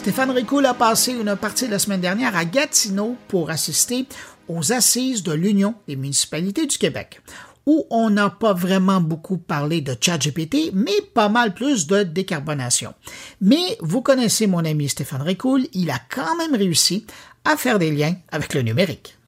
Stéphane Ricoul a passé une partie de la semaine dernière à Gatineau pour assister aux assises de l'Union des municipalités du Québec, où on n'a pas vraiment beaucoup parlé de ChatGPT, mais pas mal plus de décarbonation. Mais vous connaissez mon ami Stéphane Ricoul, il a quand même réussi à faire des liens avec le numérique.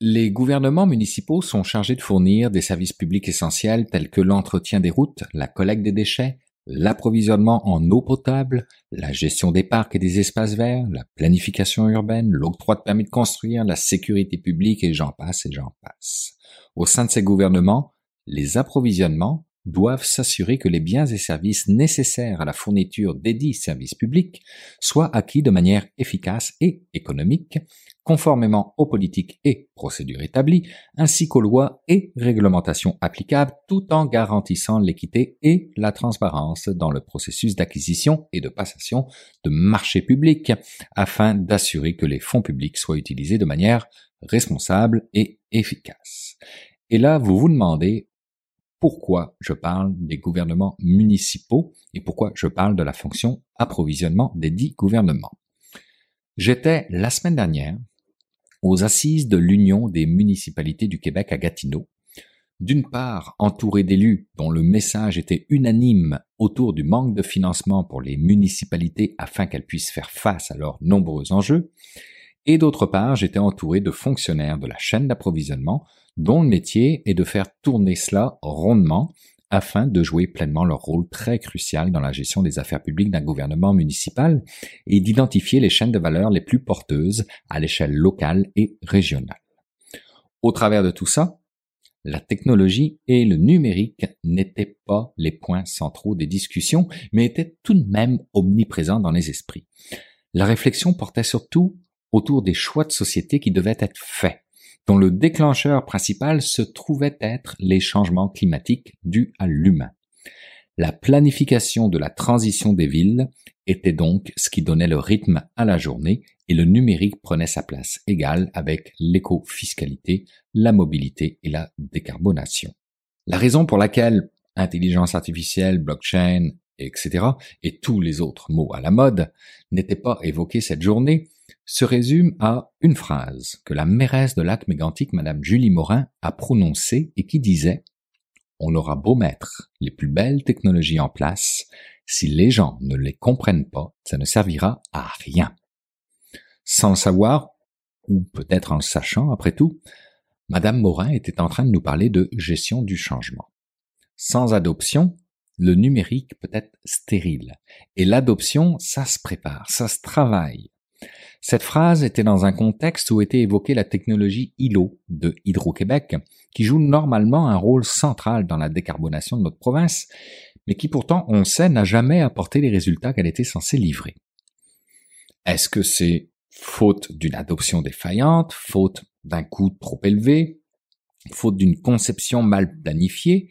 Les gouvernements municipaux sont chargés de fournir des services publics essentiels tels que l'entretien des routes, la collecte des déchets, l'approvisionnement en eau potable, la gestion des parcs et des espaces verts, la planification urbaine, l'octroi de permis de construire, la sécurité publique et j'en passe et j'en passe. Au sein de ces gouvernements, les approvisionnements doivent s'assurer que les biens et services nécessaires à la fourniture des dits services publics soient acquis de manière efficace et économique, conformément aux politiques et procédures établies, ainsi qu'aux lois et réglementations applicables, tout en garantissant l'équité et la transparence dans le processus d'acquisition et de passation de marchés publics, afin d'assurer que les fonds publics soient utilisés de manière responsable et efficace. Et là, vous vous demandez pourquoi je parle des gouvernements municipaux et pourquoi je parle de la fonction approvisionnement des dix gouvernements. J'étais la semaine dernière aux assises de l'Union des municipalités du Québec à Gatineau, d'une part entouré d'élus dont le message était unanime autour du manque de financement pour les municipalités afin qu'elles puissent faire face à leurs nombreux enjeux, et d'autre part j'étais entouré de fonctionnaires de la chaîne d'approvisionnement dont le métier est de faire tourner cela rondement afin de jouer pleinement leur rôle très crucial dans la gestion des affaires publiques d'un gouvernement municipal et d'identifier les chaînes de valeur les plus porteuses à l'échelle locale et régionale. Au travers de tout ça, la technologie et le numérique n'étaient pas les points centraux des discussions, mais étaient tout de même omniprésents dans les esprits. La réflexion portait surtout autour des choix de société qui devaient être faits dont le déclencheur principal se trouvait être les changements climatiques dus à l'humain. La planification de la transition des villes était donc ce qui donnait le rythme à la journée et le numérique prenait sa place égale avec l'éco-fiscalité, la mobilité et la décarbonation. La raison pour laquelle intelligence artificielle, blockchain, etc., et tous les autres mots à la mode n'étaient pas évoqués cette journée, se résume à une phrase que la mairesse de lac mégantic, Madame Julie Morin, a prononcée et qui disait On aura beau mettre les plus belles technologies en place, si les gens ne les comprennent pas, ça ne servira à rien. Sans le savoir, ou peut-être en le sachant après tout, Madame Morin était en train de nous parler de gestion du changement. Sans adoption, le numérique peut être stérile. Et l'adoption, ça se prépare, ça se travaille. Cette phrase était dans un contexte où était évoquée la technologie ILO de Hydro-Québec, qui joue normalement un rôle central dans la décarbonation de notre province, mais qui pourtant, on sait, n'a jamais apporté les résultats qu'elle était censée livrer. Est-ce que c'est faute d'une adoption défaillante, faute d'un coût trop élevé, faute d'une conception mal planifiée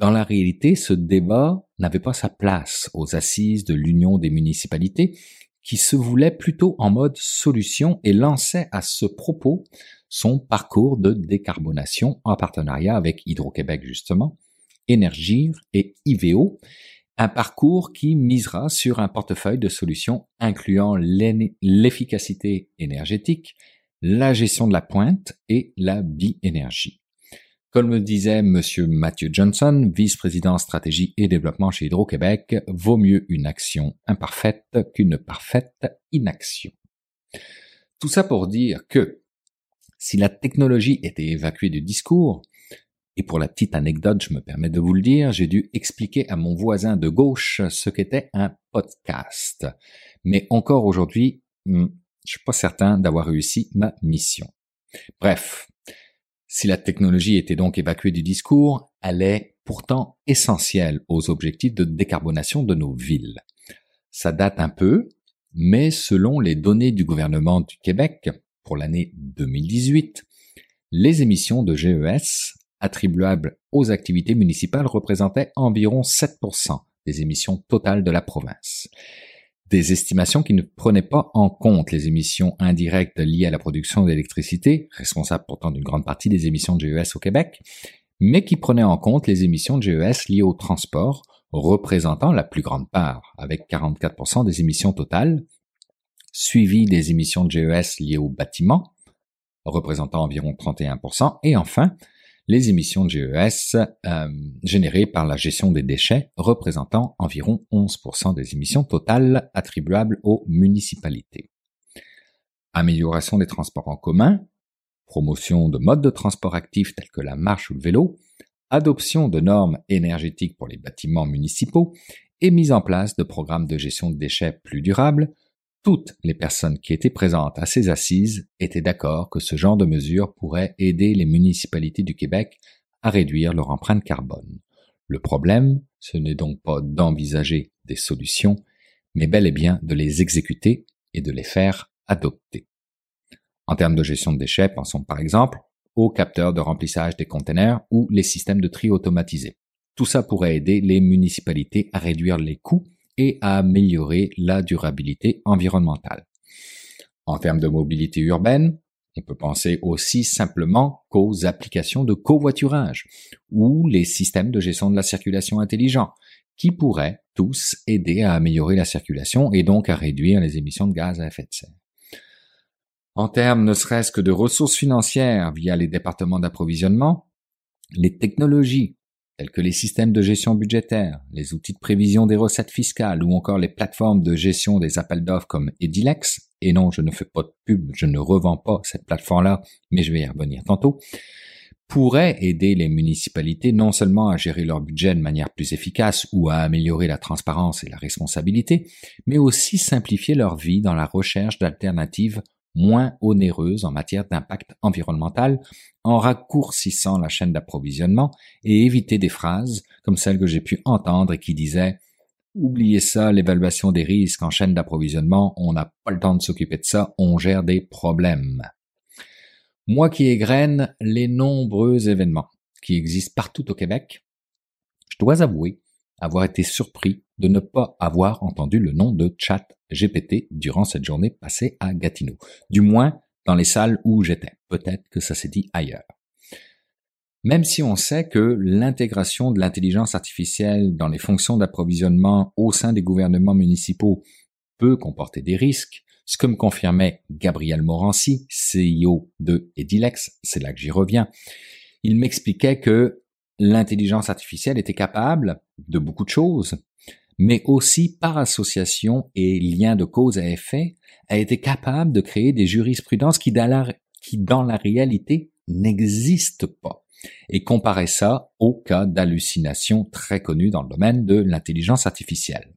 Dans la réalité, ce débat n'avait pas sa place aux assises de l'Union des municipalités, qui se voulait plutôt en mode solution et lançait à ce propos son parcours de décarbonation en partenariat avec Hydro-Québec justement, Énergir et IVO, un parcours qui misera sur un portefeuille de solutions incluant l'efficacité énergétique, la gestion de la pointe et la bi-énergie. Comme le disait Monsieur Matthew Johnson, vice-président stratégie et développement chez Hydro-Québec, vaut mieux une action imparfaite qu'une parfaite inaction. Tout ça pour dire que si la technologie était évacuée du discours, et pour la petite anecdote, je me permets de vous le dire, j'ai dû expliquer à mon voisin de gauche ce qu'était un podcast. Mais encore aujourd'hui, hmm, je suis pas certain d'avoir réussi ma mission. Bref, si la technologie était donc évacuée du discours, elle est pourtant essentielle aux objectifs de décarbonation de nos villes. Ça date un peu, mais selon les données du gouvernement du Québec pour l'année 2018, les émissions de GES attribuables aux activités municipales représentaient environ 7% des émissions totales de la province des estimations qui ne prenaient pas en compte les émissions indirectes liées à la production d'électricité, responsables pourtant d'une grande partie des émissions de GES au Québec, mais qui prenait en compte les émissions de GES liées au transport, représentant la plus grande part, avec 44% des émissions totales, suivi des émissions de GES liées au bâtiment, représentant environ 31%, et enfin les émissions de GES euh, générées par la gestion des déchets, représentant environ 11% des émissions totales attribuables aux municipalités. Amélioration des transports en commun, promotion de modes de transport actifs tels que la marche ou le vélo, adoption de normes énergétiques pour les bâtiments municipaux et mise en place de programmes de gestion de déchets plus durables, toutes les personnes qui étaient présentes à ces assises étaient d'accord que ce genre de mesures pourrait aider les municipalités du Québec à réduire leur empreinte carbone. Le problème, ce n'est donc pas d'envisager des solutions, mais bel et bien de les exécuter et de les faire adopter. En termes de gestion de déchets, pensons par exemple aux capteurs de remplissage des containers ou les systèmes de tri automatisés. Tout ça pourrait aider les municipalités à réduire les coûts et à améliorer la durabilité environnementale. En termes de mobilité urbaine, on peut penser aussi simplement qu'aux applications de covoiturage ou les systèmes de gestion de la circulation intelligents qui pourraient tous aider à améliorer la circulation et donc à réduire les émissions de gaz à effet de serre. En termes ne serait-ce que de ressources financières via les départements d'approvisionnement, les technologies tels que les systèmes de gestion budgétaire, les outils de prévision des recettes fiscales ou encore les plateformes de gestion des appels d'offres comme Edilex, et non, je ne fais pas de pub, je ne revends pas cette plateforme-là, mais je vais y revenir tantôt, pourraient aider les municipalités non seulement à gérer leur budget de manière plus efficace ou à améliorer la transparence et la responsabilité, mais aussi simplifier leur vie dans la recherche d'alternatives moins onéreuse en matière d'impact environnemental en raccourcissant la chaîne d'approvisionnement et éviter des phrases comme celle que j'ai pu entendre et qui disait Oubliez ça, l'évaluation des risques en chaîne d'approvisionnement, on n'a pas le temps de s'occuper de ça, on gère des problèmes. Moi qui égrène les nombreux événements qui existent partout au Québec, je dois avouer avoir été surpris de ne pas avoir entendu le nom de Chat GPT durant cette journée passée à Gatineau. Du moins, dans les salles où j'étais. Peut-être que ça s'est dit ailleurs. Même si on sait que l'intégration de l'intelligence artificielle dans les fonctions d'approvisionnement au sein des gouvernements municipaux peut comporter des risques, ce que me confirmait Gabriel Morancy, CEO de Edilex, c'est là que j'y reviens, il m'expliquait que l'intelligence artificielle était capable de beaucoup de choses, mais aussi par association et lien de cause à effet, a été capable de créer des jurisprudences qui dans la, réalité n'existent pas et comparer ça au cas d'hallucination très connu dans le domaine de l'intelligence artificielle.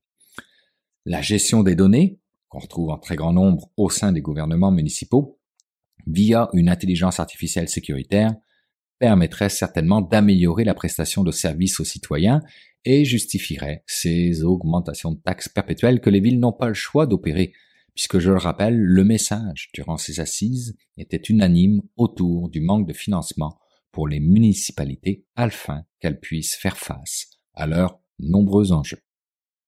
La gestion des données, qu'on retrouve en très grand nombre au sein des gouvernements municipaux, via une intelligence artificielle sécuritaire, permettrait certainement d'améliorer la prestation de services aux citoyens et justifierait ces augmentations de taxes perpétuelles que les villes n'ont pas le choix d'opérer, puisque je le rappelle, le message durant ces assises était unanime autour du manque de financement pour les municipalités afin qu'elles puissent faire face à leurs nombreux enjeux.